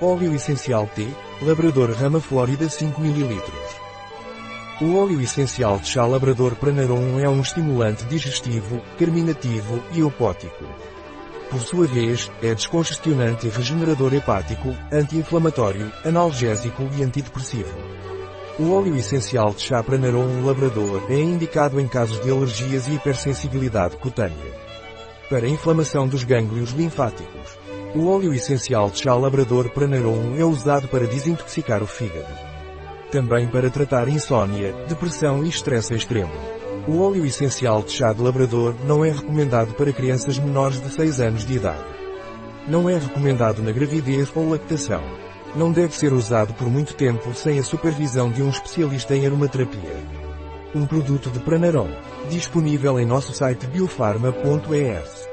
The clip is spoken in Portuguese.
Óleo essencial T, Labrador Rama Flórida 5 ml. O óleo essencial de chá Labrador Pranarum é um estimulante digestivo, carminativo e opótico. Por sua vez, é descongestionante e regenerador hepático, anti-inflamatório, analgésico e antidepressivo. O óleo essencial de chá Pranarum Labrador é indicado em casos de alergias e hipersensibilidade cutânea. Para inflamação dos gânglios linfáticos. O óleo essencial de chá Labrador Pranarum é usado para desintoxicar o fígado. Também para tratar insônia, depressão e estresse extremo. O óleo essencial de chá de Labrador não é recomendado para crianças menores de 6 anos de idade. Não é recomendado na gravidez ou lactação. Não deve ser usado por muito tempo sem a supervisão de um especialista em aromaterapia. Um produto de Pranarom, disponível em nosso site biofarma.es.